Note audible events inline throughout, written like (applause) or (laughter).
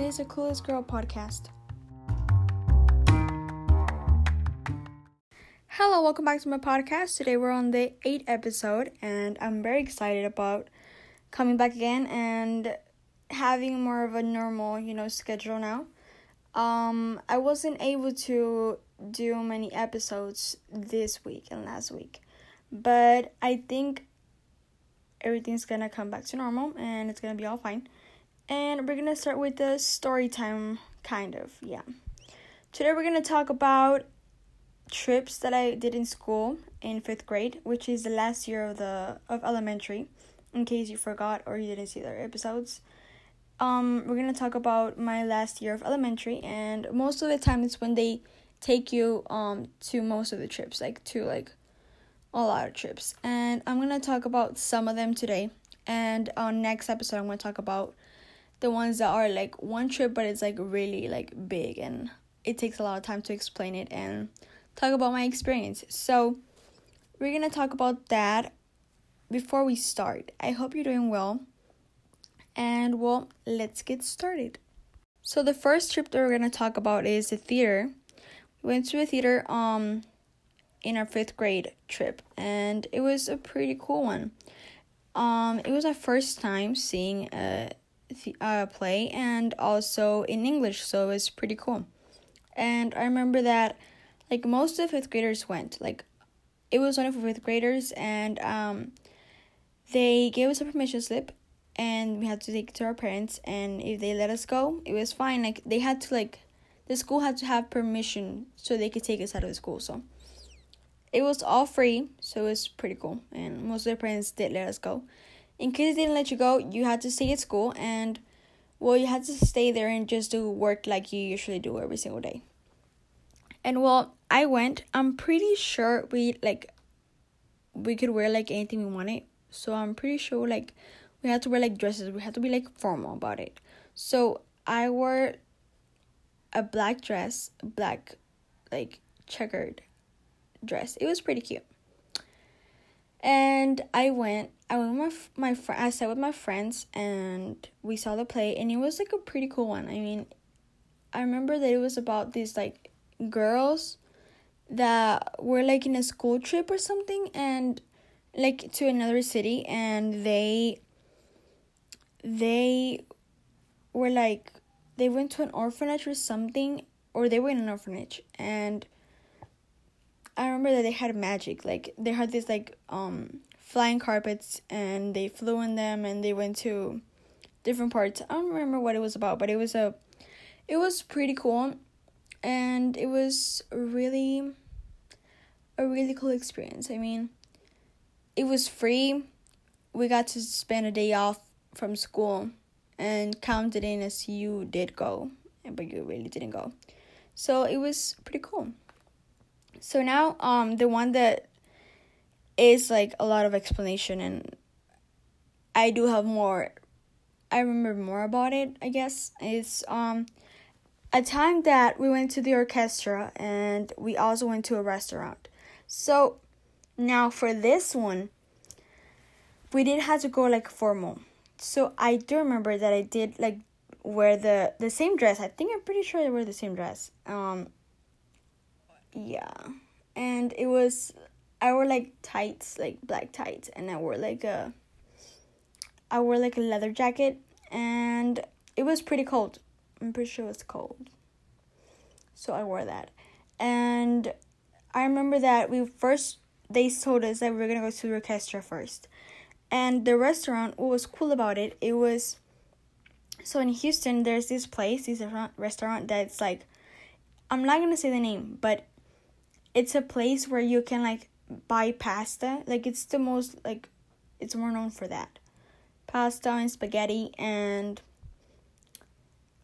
This is a Clueless Girl podcast. Hello, welcome back to my podcast. Today we're on the 8th episode, and I'm very excited about coming back again and having more of a normal, you know, schedule now. Um, I wasn't able to do many episodes this week and last week, but I think everything's gonna come back to normal and it's gonna be all fine. And we're gonna start with the story time, kind of, yeah. Today we're gonna talk about trips that I did in school in fifth grade, which is the last year of the of elementary. In case you forgot or you didn't see their episodes, um, we're gonna talk about my last year of elementary, and most of the time it's when they take you um to most of the trips, like to like a lot of trips, and I'm gonna talk about some of them today. And on next episode, I'm gonna talk about the ones that are like one trip, but it's like really like big, and it takes a lot of time to explain it and talk about my experience. So we're gonna talk about that before we start. I hope you're doing well. And well, let's get started. So the first trip that we're gonna talk about is the theater. We went to a theater um in our fifth grade trip, and it was a pretty cool one. Um, it was our first time seeing a, a play, and also in English, so it was pretty cool. And I remember that, like most of the fifth graders went. Like, it was only for fifth graders, and um, they gave us a permission slip, and we had to take it to our parents. And if they let us go, it was fine. Like they had to like, the school had to have permission so they could take us out of the school. So it was all free, so it was pretty cool. And most of the parents did let us go. In case they didn't let you go, you had to stay at school and well, you had to stay there and just do work like you usually do every single day. And well, I went. I'm pretty sure we like we could wear like anything we wanted. So I'm pretty sure like we had to wear like dresses. We had to be like formal about it. So I wore a black dress, black like checkered dress. It was pretty cute. And I went. I went with my my fr- I sat with my friends, and we saw the play, and it was like a pretty cool one. I mean, I remember that it was about these like girls that were like in a school trip or something, and like to another city, and they they were like they went to an orphanage or something, or they were in an orphanage, and I remember that they had magic. Like they had this like um flying carpets and they flew in them and they went to different parts. I don't remember what it was about, but it was a it was pretty cool and it was really a really cool experience. I mean, it was free. We got to spend a day off from school and counted in as you did go, but you really didn't go. So it was pretty cool. So now um the one that is like a lot of explanation and I do have more I remember more about it, I guess. It's um a time that we went to the orchestra and we also went to a restaurant. So now for this one we did have to go like formal. So I do remember that I did like wear the the same dress. I think I'm pretty sure I wore the same dress. Um yeah. And it was i wore like tights like black tights and i wore like a i wore like a leather jacket and it was pretty cold. I'm pretty sure it was cold. So i wore that. And i remember that we first they told us that we were gonna go to the orchestra first. And the restaurant what was cool about it it was so in houston there's this place this restaurant that's like i'm not gonna say the name but it's a place where you can like buy pasta. Like it's the most like it's more known for that. Pasta and spaghetti and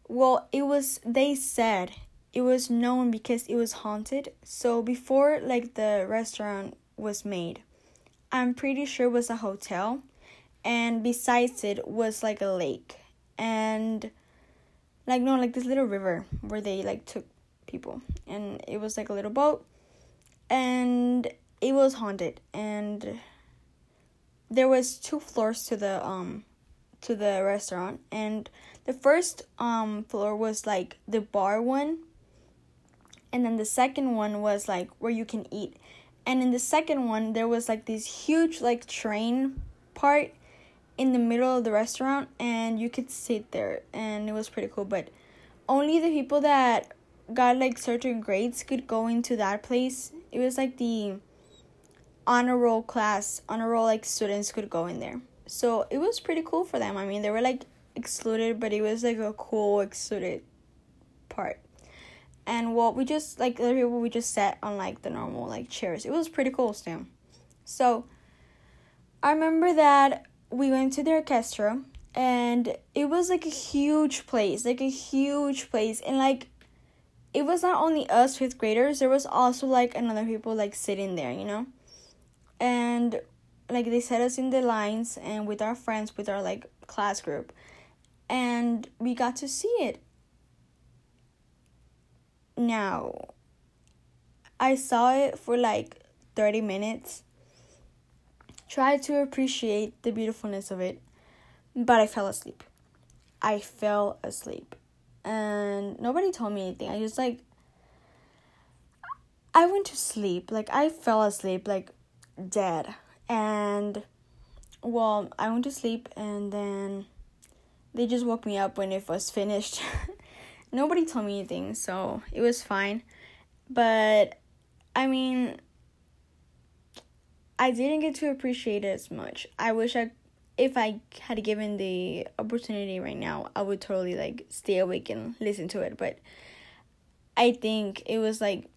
well, it was they said it was known because it was haunted. So before like the restaurant was made, I'm pretty sure it was a hotel and besides it was like a lake and like no like this little river where they like took people and it was like a little boat and it was haunted and there was two floors to the um to the restaurant and the first um floor was like the bar one and then the second one was like where you can eat and in the second one there was like this huge like train part in the middle of the restaurant and you could sit there and it was pretty cool but only the people that got like certain grades could go into that place. It was like the honor roll class honor roll like students could go in there. So it was pretty cool for them. I mean they were like excluded but it was like a cool excluded part. And what we just like other people we just sat on like the normal like chairs. It was pretty cool still so i remember that we went to the orchestra and it was like a huge place like a huge place. And like it was not only us fifth graders there was also like another people like sitting there you know and like they set us in the lines and with our friends with our like class group and we got to see it now, I saw it for like 30 minutes, tried to appreciate the beautifulness of it, but I fell asleep. I fell asleep. And nobody told me anything. I just like I went to sleep. Like I fell asleep like dead. And well, I went to sleep and then they just woke me up when it was finished. (laughs) nobody told me anything, so it was fine. But I mean, I didn't get to appreciate it as much. I wish I if I had given the opportunity right now, I would totally like stay awake and listen to it, but I think it was like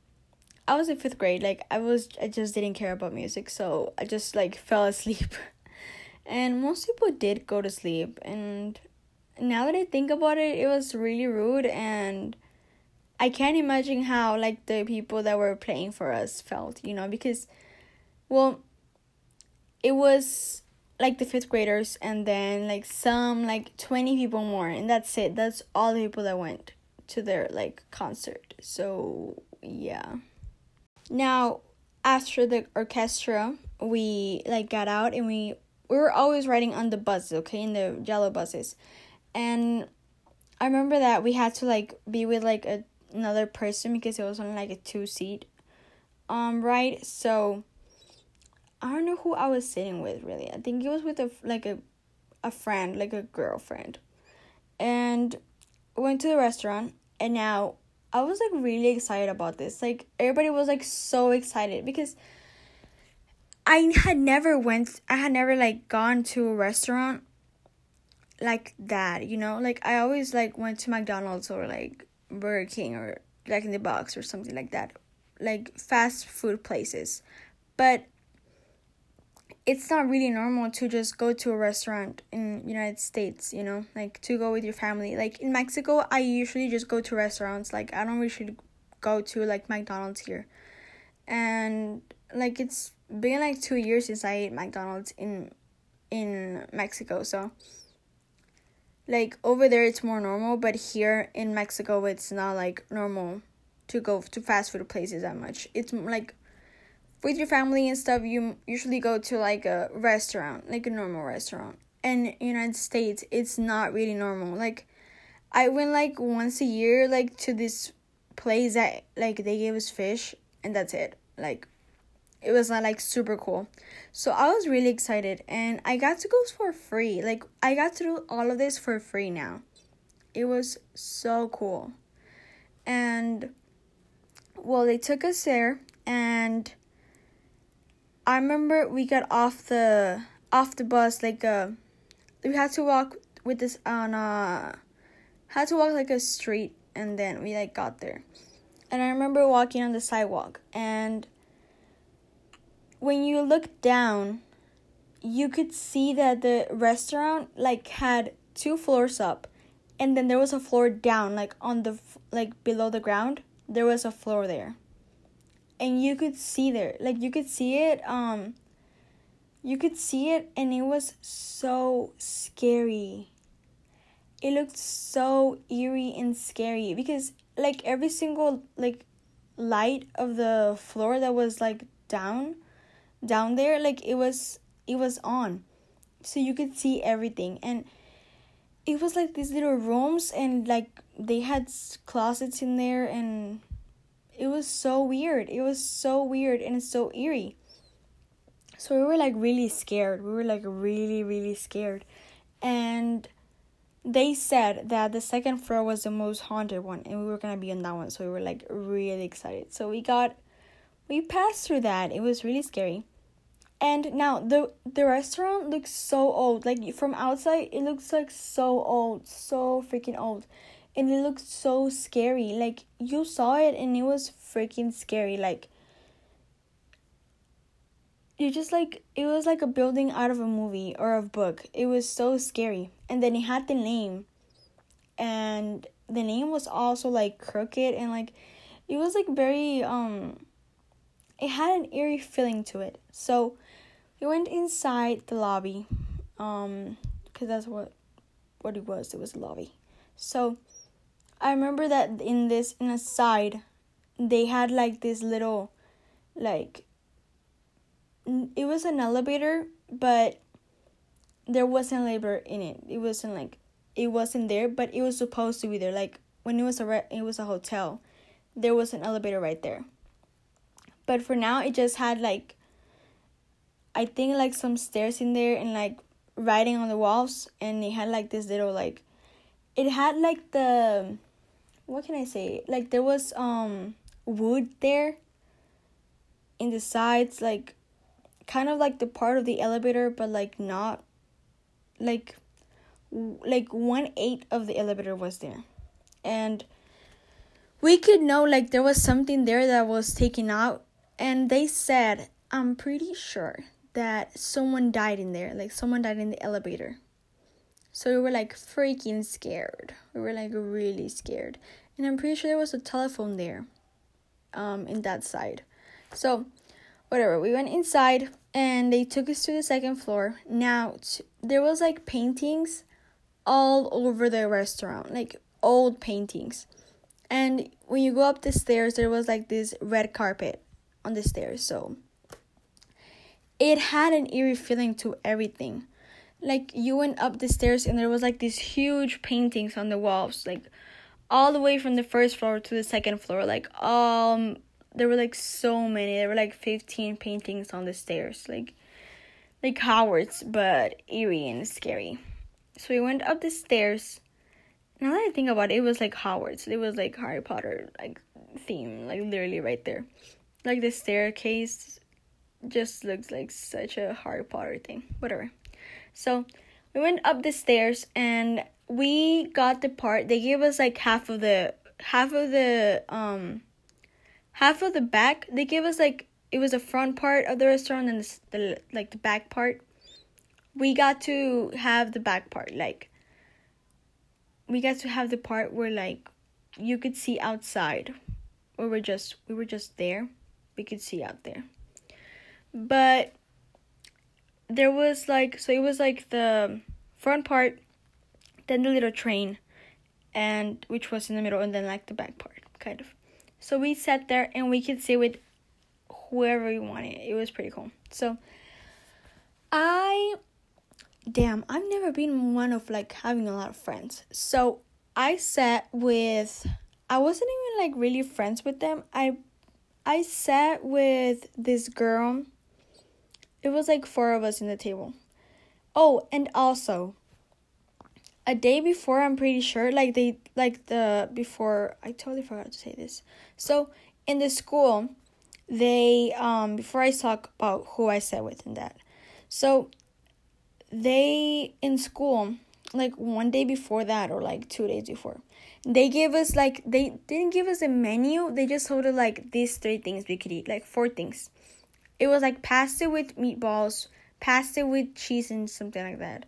I was in 5th grade, like I was I just didn't care about music, so I just like (laughs) fell asleep. and most people did go to sleep. And now that I think about it, it was really rude. And I can't imagine how like the people that were playing for us felt, you know, because well it was like the fifth graders and then like some like 20 people more and that's it. That's all the people that went to their like concert. So yeah. Now after the orchestra we like got out and we we were always riding on the buses okay in the yellow buses. And I remember that we had to like be with like a, another person because it was only like a two seat um ride. So I don't know who I was sitting with really. I think it was with a like a a friend, like a girlfriend. And went to the restaurant and now I was like really excited about this. Like everybody was like so excited because I had never went I had never like gone to a restaurant like that, you know? Like I always like went to McDonald's or like Burger King or Jack in the Box or something like that. Like fast food places. But it's not really normal to just go to a restaurant in United States, you know? Like to go with your family. Like in Mexico, I usually just go to restaurants. Like I don't usually go to like McDonald's here. And like it's been like 2 years since I ate McDonald's in in Mexico. So like over there it's more normal, but here in Mexico it's not like normal to go to fast food places that much. It's like with your family and stuff, you usually go to like a restaurant, like a normal restaurant. And United States, it's not really normal. Like I went like once a year like to this place that like they gave us fish and that's it. Like it was not like super cool. So I was really excited and I got to go for free. Like I got to do all of this for free now. It was so cool. And well, they took us there and I remember we got off the off the bus like uh we had to walk with this on uh had to walk like a street and then we like got there. And I remember walking on the sidewalk and when you look down, you could see that the restaurant like had two floors up and then there was a floor down like on the like below the ground there was a floor there and you could see there like you could see it um you could see it and it was so scary. It looked so eerie and scary because like every single like light of the floor that was like down down there like it was it was on. So you could see everything and it was like these little rooms and like they had closets in there and it was so weird. It was so weird and so eerie. So we were like really scared. We were like really really scared. And they said that the second floor was the most haunted one and we were to be on that one. So we were like really excited. So we got we passed through that. It was really scary. And now the the restaurant looks so old. Like from outside, it looks like so old, so freaking old, and it looked so scary. Like you saw it, and it was freaking scary. Like you just like it was like a building out of a movie or a book. It was so scary, and then it had the name, and the name was also like crooked and like it was like very um. It had an eerie feeling to it. So we went inside the lobby, um, cause that's what what it was. It was a lobby. So I remember that in this in a side, they had like this little, like. It was an elevator, but there wasn't labor in it. It wasn't like it wasn't there, but it was supposed to be there. Like when it was a re- it was a hotel, there was an elevator right there. But for now, it just had like I think like some stairs in there and like writing on the walls and it had like this little like it had like the what can I say? Like there was um wood there in the sides like kind of like the part of the elevator but like not like like one eighth of the elevator was there and we could know like there was something there that was taken out and they said i'm pretty sure that someone died in there, like someone died in the elevator. So we were like freaking scared. We were like really scared. And I'm pretty sure there was a telephone there um in that side. So whatever, we went inside and they took us to the second floor. Now t- there was like paintings all over the restaurant, like old paintings. And when you go up the stairs, there was like this red carpet on the stairs. So it had an eerie feeling to everything. Like you went up the stairs and there was like these huge paintings on the walls, like all the way from the first floor to the second floor. Like um there were like so many. There were like 15 paintings on the stairs. Like like Hogwarts, but eerie and scary. So we went up the stairs. Now that I think about it, it was like Hogwarts. It was like Harry Potter like theme, like literally right there. Like the staircase just looks like such a Harry Potter thing. Whatever. So we went up the stairs and we got the part they gave us like half of the half of the um half of the back. They gave us like it was the front part of the restaurant and the, the like the back part. We got to have the back part like we got to have the part where like you could see outside. We were just we were just there. We could see out there. But there was like so it was like the front part then the little train and which was in the middle and then like the back part kind of. So we sat there and we could sit with whoever we wanted. It was pretty cool. So i damn i've never been one of like having a lot of friends. So i sat with i wasn't even like really friends with them. I i sat with this girl it was like four of us in the table. Oh, and also a day before I'm pretty sure like they like the before I totally forgot to say this. So in the school they um before I talk about who I sat with and that. So they in school like one day before that or like two days before they gave us like they didn't give us a menu they just told us like these three things we could eat like four things it was like pasta with meatballs, pasta with cheese and something like that.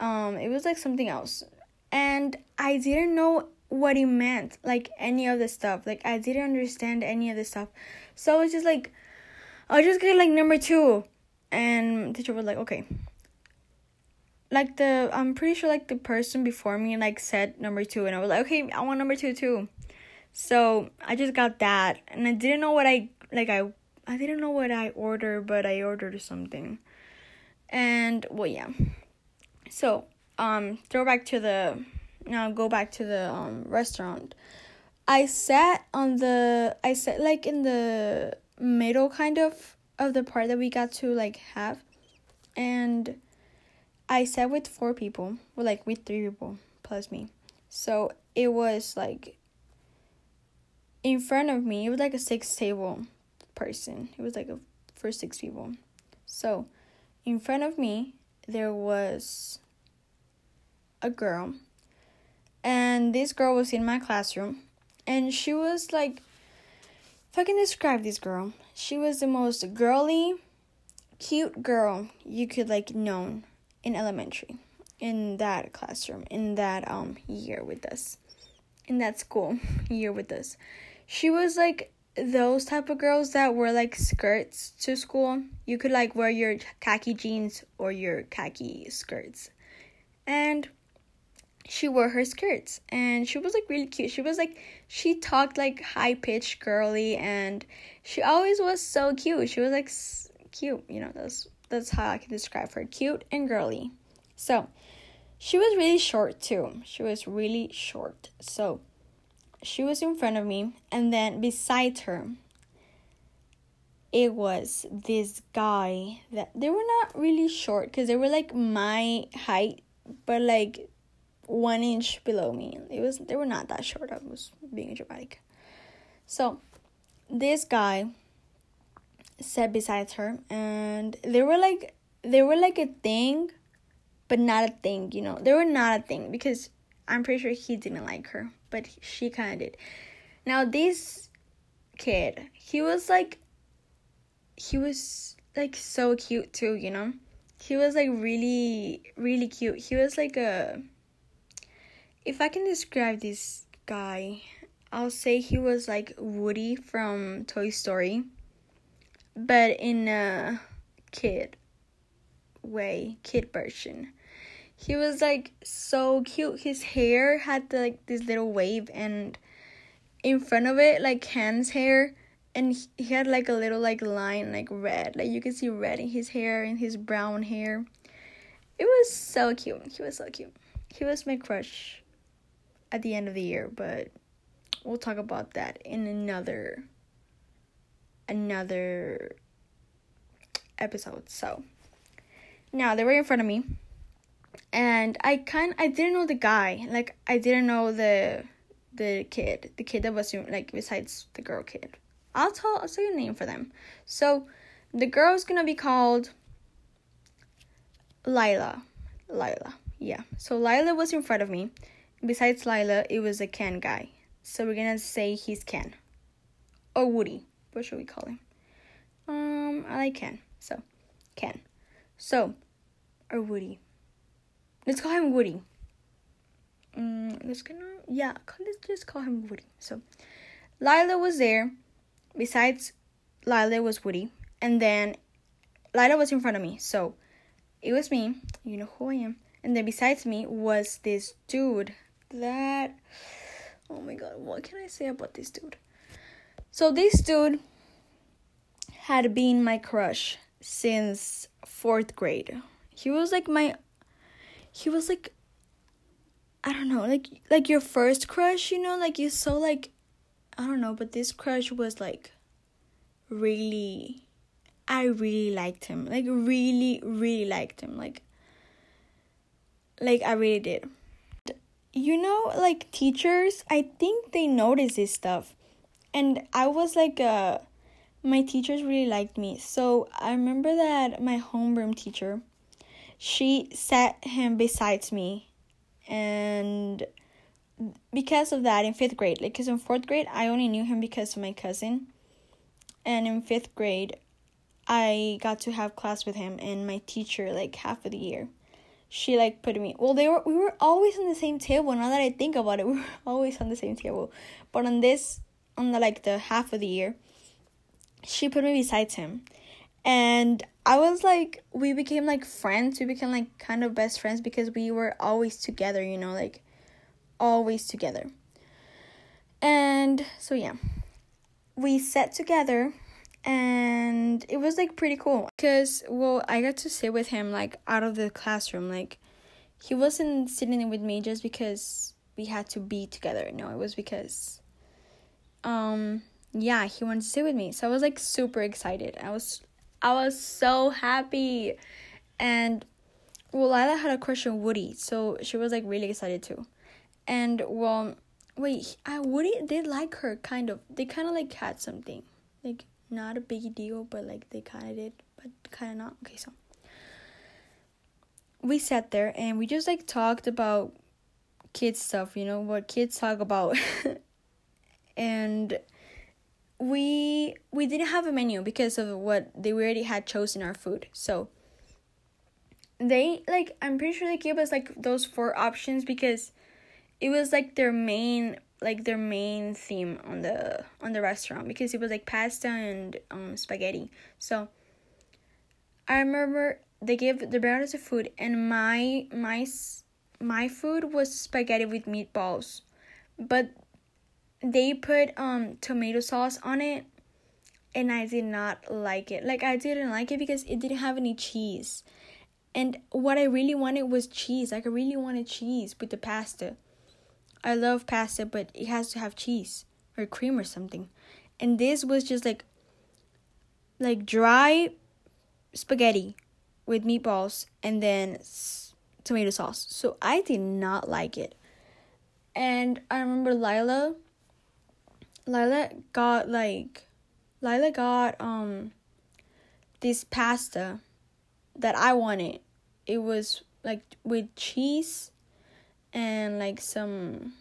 Um, it was like something else. And I didn't know what it meant, like any of the stuff. Like I didn't understand any of the stuff. So I was just like I'll just get like number two. And teacher was like, okay. Like the I'm pretty sure like the person before me like said number two and I was like, okay, I want number two too. So I just got that and I didn't know what I like I I didn't know what I ordered, but I ordered something. And well, yeah. So um throw back to the now go back to the um restaurant. I sat on the I sat like in the middle kind of of the part that we got to like have and I sat with four people, well like with three people plus me. So it was like in front of me, it was like a six table person. It was like a for six people. So in front of me there was a girl and this girl was in my classroom and she was like if i can describe this girl she was the most girly cute girl you could like known in elementary in that classroom in that um year with us in that school (laughs) year with us she was like those type of girls that wear like skirts to school you could like wear your khaki jeans or your khaki skirts and she wore her skirts and she was like really cute. She was like she talked like high pitched girly and she always was so cute. She was like s- cute, you know, that's that's how I can describe her. Cute and girly. So, she was really short too. She was really short. So, she was in front of me and then beside her it was this guy that they were not really short because they were like my height but like one inch below me. It was they were not that short. I was being dramatic. So this guy sat beside her and they were like they were like a thing but not a thing, you know. They were not a thing because I'm pretty sure he didn't like her, but she kind of did. Now this kid, he was like he was like so cute too, you know. He was like really really cute. He was like a if I can describe this guy, I'll say he was like Woody from Toy Story, but in a kid way, kid version. He was like so cute. His hair had like this little wave, and in front of it, like Ken's hair, and he had like a little like line, like red. Like you can see red in his hair and his brown hair. It was so cute. He was so cute. He was my crush at the end of the year, but we'll talk about that in another another episode. So now they were in front of me and I kind I didn't know the guy. Like I didn't know the the kid, the kid that was like besides the girl kid. I'll tell I'll say a name for them. So the girl's gonna be called Lila. Lila. Yeah. So Lila was in front of me besides Lila, it was a Ken guy. So we're gonna say he's Ken. Or Woody. What should we call him? Um, I like Ken. So, Ken. So, or Woody. Let's call him Woody. Um, let's gonna yeah, let's just call him Woody. So, Lila was there. Besides Lila was Woody, and then Lila was in front of me. So, it was me. You know who I am. And then besides me was this dude that oh my god what can i say about this dude so this dude had been my crush since fourth grade he was like my he was like i don't know like like your first crush you know like you saw like i don't know but this crush was like really i really liked him like really really liked him like like i really did you know, like teachers, I think they notice this stuff. And I was like, uh, my teachers really liked me. So I remember that my homeroom teacher, she sat him beside me. And because of that, in fifth grade, like, because in fourth grade, I only knew him because of my cousin. And in fifth grade, I got to have class with him and my teacher, like, half of the year she like put me well they were we were always on the same table now that i think about it (laughs) we were always on the same table but on this on the like the half of the year she put me beside him and i was like we became like friends we became like kind of best friends because we were always together you know like always together and so yeah we sat together and it was like pretty cool because well i got to sit with him like out of the classroom like he wasn't sitting with me just because we had to be together. No, it was because um yeah, he wanted to sit with me. So I was like super excited. I was I was so happy. And well, Lila had a crush on Woody, so she was like really excited too. And well, wait, I Woody did like her kind of. They kind of like had something, like not a big deal, but like they kind of did, but kind of not. Okay, so we sat there and we just like talked about kids stuff, you know, what kids talk about. (laughs) and we we didn't have a menu because of what they already had chosen our food. So they like I'm pretty sure they gave us like those four options because it was like their main like their main theme on the on the restaurant because it was like pasta and um spaghetti. So I remember they gave the us a food and my my my food was spaghetti with meatballs but they put um tomato sauce on it and I did not like it. Like I didn't like it because it didn't have any cheese. And what I really wanted was cheese. Like I really wanted cheese with the pasta. I love pasta, but it has to have cheese or cream or something. And this was just like like dry spaghetti with meatballs and then s- tomato sauce. So I did not like it. And I remember Lila Lila got like Lila got um this pasta that I wanted. It was like with cheese and like some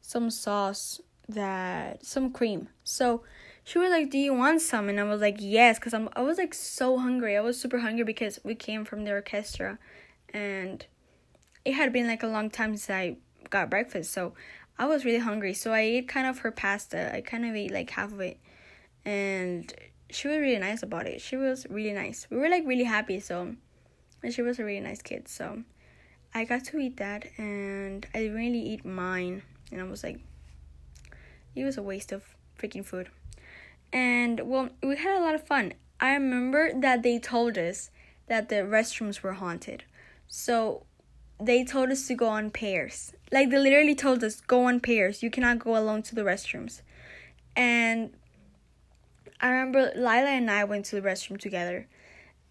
some sauce that some cream. So she was like, "Do you want some?" And I was like, "Yes," because I'm I was like so hungry. I was super hungry because we came from the orchestra, and it had been like a long time since I got breakfast. So I was really hungry. So I ate kind of her pasta. I kind of ate like half of it, and she was really nice about it. She was really nice. We were like really happy. So, and she was a really nice kid. So, I got to eat that, and I didn't really eat mine. And I was like, it was a waste of freaking food and well, we had a lot of fun. I remember that they told us that the restrooms were haunted. So they told us to go on pairs. Like they literally told us go on pairs. You cannot go alone to the restrooms. And I remember Lila and I went to the restroom together.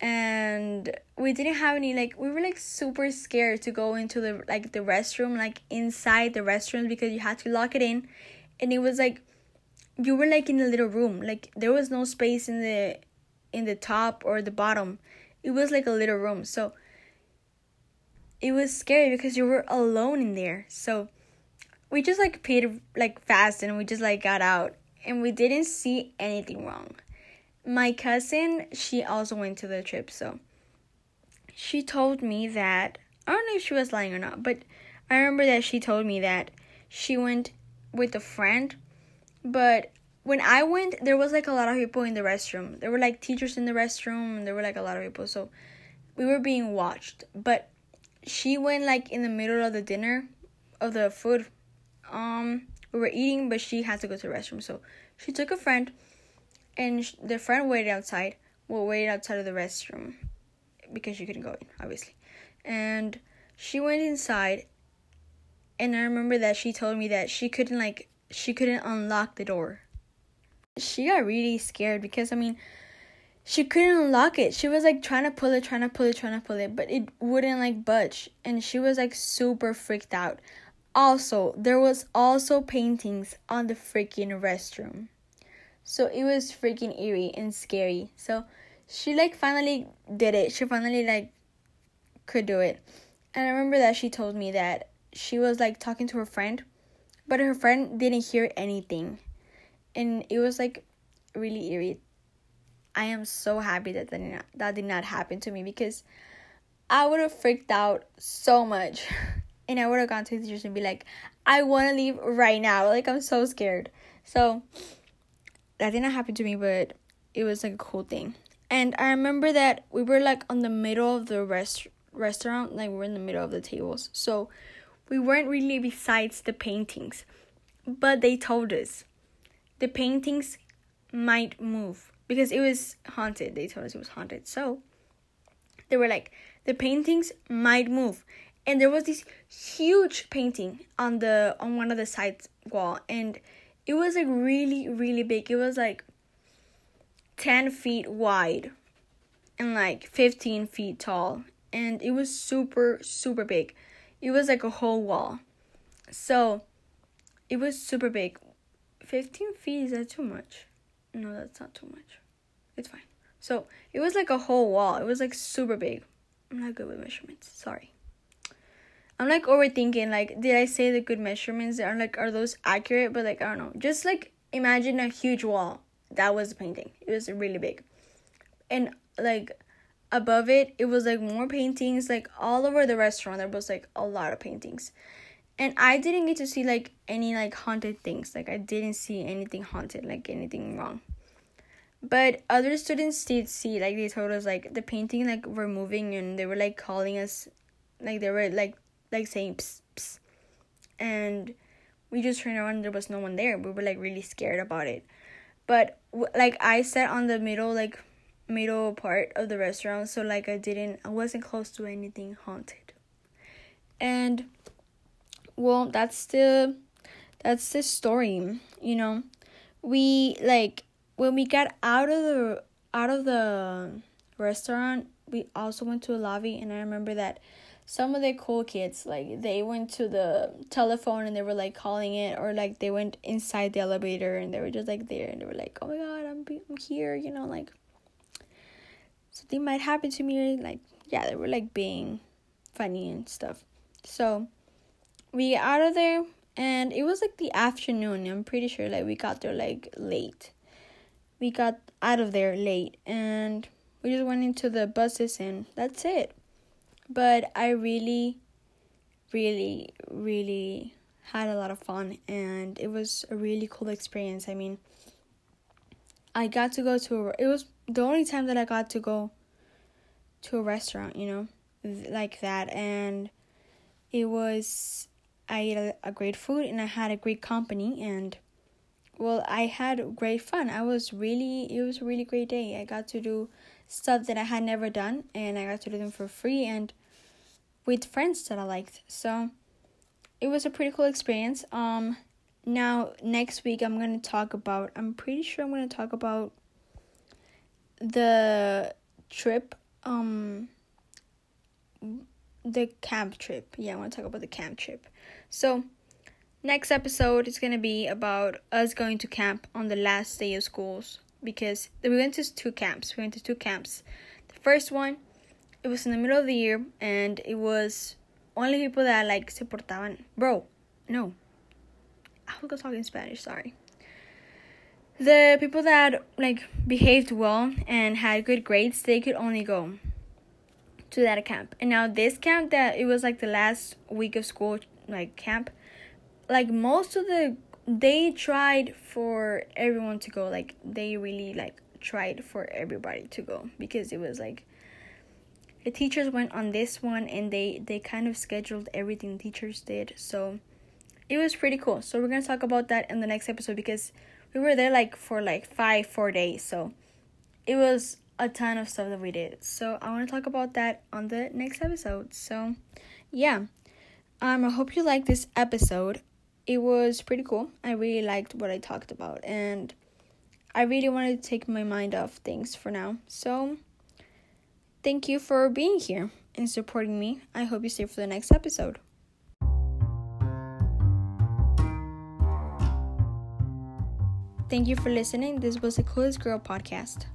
And we didn't have any like we were like super scared to go into the like the restroom like inside the restroom because you had to lock it in and it was like you were like in a little room like there was no space in the in the top or the bottom it was like a little room so it was scary because you were alone in there so we just like paid like fast and we just like got out and we didn't see anything wrong my cousin she also went to the trip so she told me that i don't know if she was lying or not but i remember that she told me that she went with a friend but when I went, there was like a lot of people in the restroom. There were like teachers in the restroom, and there were like a lot of people. So we were being watched. But she went like in the middle of the dinner, of the food. Um, we were eating, but she had to go to the restroom. So she took a friend, and sh- the friend waited outside. Well, waited outside of the restroom because she couldn't go in, obviously. And she went inside, and I remember that she told me that she couldn't like she couldn't unlock the door. She got really scared because I mean she couldn't unlock it. She was like trying to pull it, trying to pull it, trying to pull it, but it wouldn't like budge and she was like super freaked out. Also, there was also paintings on the freaking restroom. So it was freaking eerie and scary. So she like finally did it. She finally like could do it. And I remember that she told me that she was like talking to her friend but her friend didn't hear anything and it was like really eerie i am so happy that that did not, that did not happen to me because i would have freaked out so much. (laughs) And i would have gone to the teachers and be like i want to leave right now. Like i'm so scared. So that did not happen to me but it was like a cool thing. And i remember that we were like on the middle of the rest restaurant like we were in the middle of the tables. So we weren't really besides the paintings, but they told us the paintings might move because it was haunted. They told us it was haunted. So they were like, the paintings might move. and there was this huge painting on the on one of the side wall. And it was like really really big. It was like 10 feet wide and like 15 feet tall. And it was super super big. It was like a whole wall. So it was super big. 15 feet is that too much no that's not too much it's fine so it was like a whole wall it was like super big i'm not good with measurements sorry I'm like overthinking. Like, did I say the good measurements? Are like, are those accurate? But like, I don't know. Just like imagine a huge wall. That was the painting. It was really big, and like above it, it was like more paintings. Like all over the restaurant, there was like a lot of paintings, and I didn't get to see like any like haunted things. Like I didn't see anything haunted. Like anything wrong. But other students did see like they told us like the painting like were moving and they were like calling us like they were like like saying psst. and we just turned around and there was no one there we were like really scared about it but like i sat on the middle like middle part of the restaurant so like i didn't i wasn't close to anything haunted and well that's the that's the story you know? We like when we got out of the out of the restaurant we also went to a lobby and i remember that some of the cool kids like they went to the telephone and they were like calling it or like they went inside the elevator and they were just like there and they were like oh my god i'm, I'm here you know like something might happen to me like yeah they were like being funny and stuff. So we got out of there and it was like the afternoon. I'm pretty sure like we got there like late. We got out of there late and we just went into the buses and that's it. But I really, really, really had a lot of fun and it was a really cool experience. I mean, I got to go to a, it was the only time that I got to go to a restaurant, you know, like that and it was I ate a, a great food and I had a great company and well, I had great fun. I was really it was a really great day. I got to do stuff that I had never done and I got to do them for free and with friends that I liked. So it was a pretty cool experience. Um now next week I'm going to talk about I'm pretty sure I'm going to talk about the trip um the camp trip. Yeah, I want to talk about the camp trip. So next episode is going to be about us going to camp on the last day of schools because we went to two camps. We went to two camps. The first one it was in the middle of the year and it was only people that like se portaban. Bro, no. I was gonna talk in Spanish, sorry. The people that like behaved well and had good grades, they could only go to that camp. And now this camp that it was like the last week of school like camp, like most of the they tried for everyone to go. Like they really like tried for everybody to go because it was like the teachers went on this one and they they kind of scheduled everything teachers did so it was pretty cool so we're gonna talk about that in the next episode because we were there like for like five four days so it was a ton of stuff that we did so i want to talk about that on the next episode so yeah um i hope you liked this episode it was pretty cool i really liked what i talked about and i really wanted to take my mind off things for now so Thank you for being here and supporting me. I hope you stay for the next episode. Thank you for listening. This was the Clueless Girl podcast.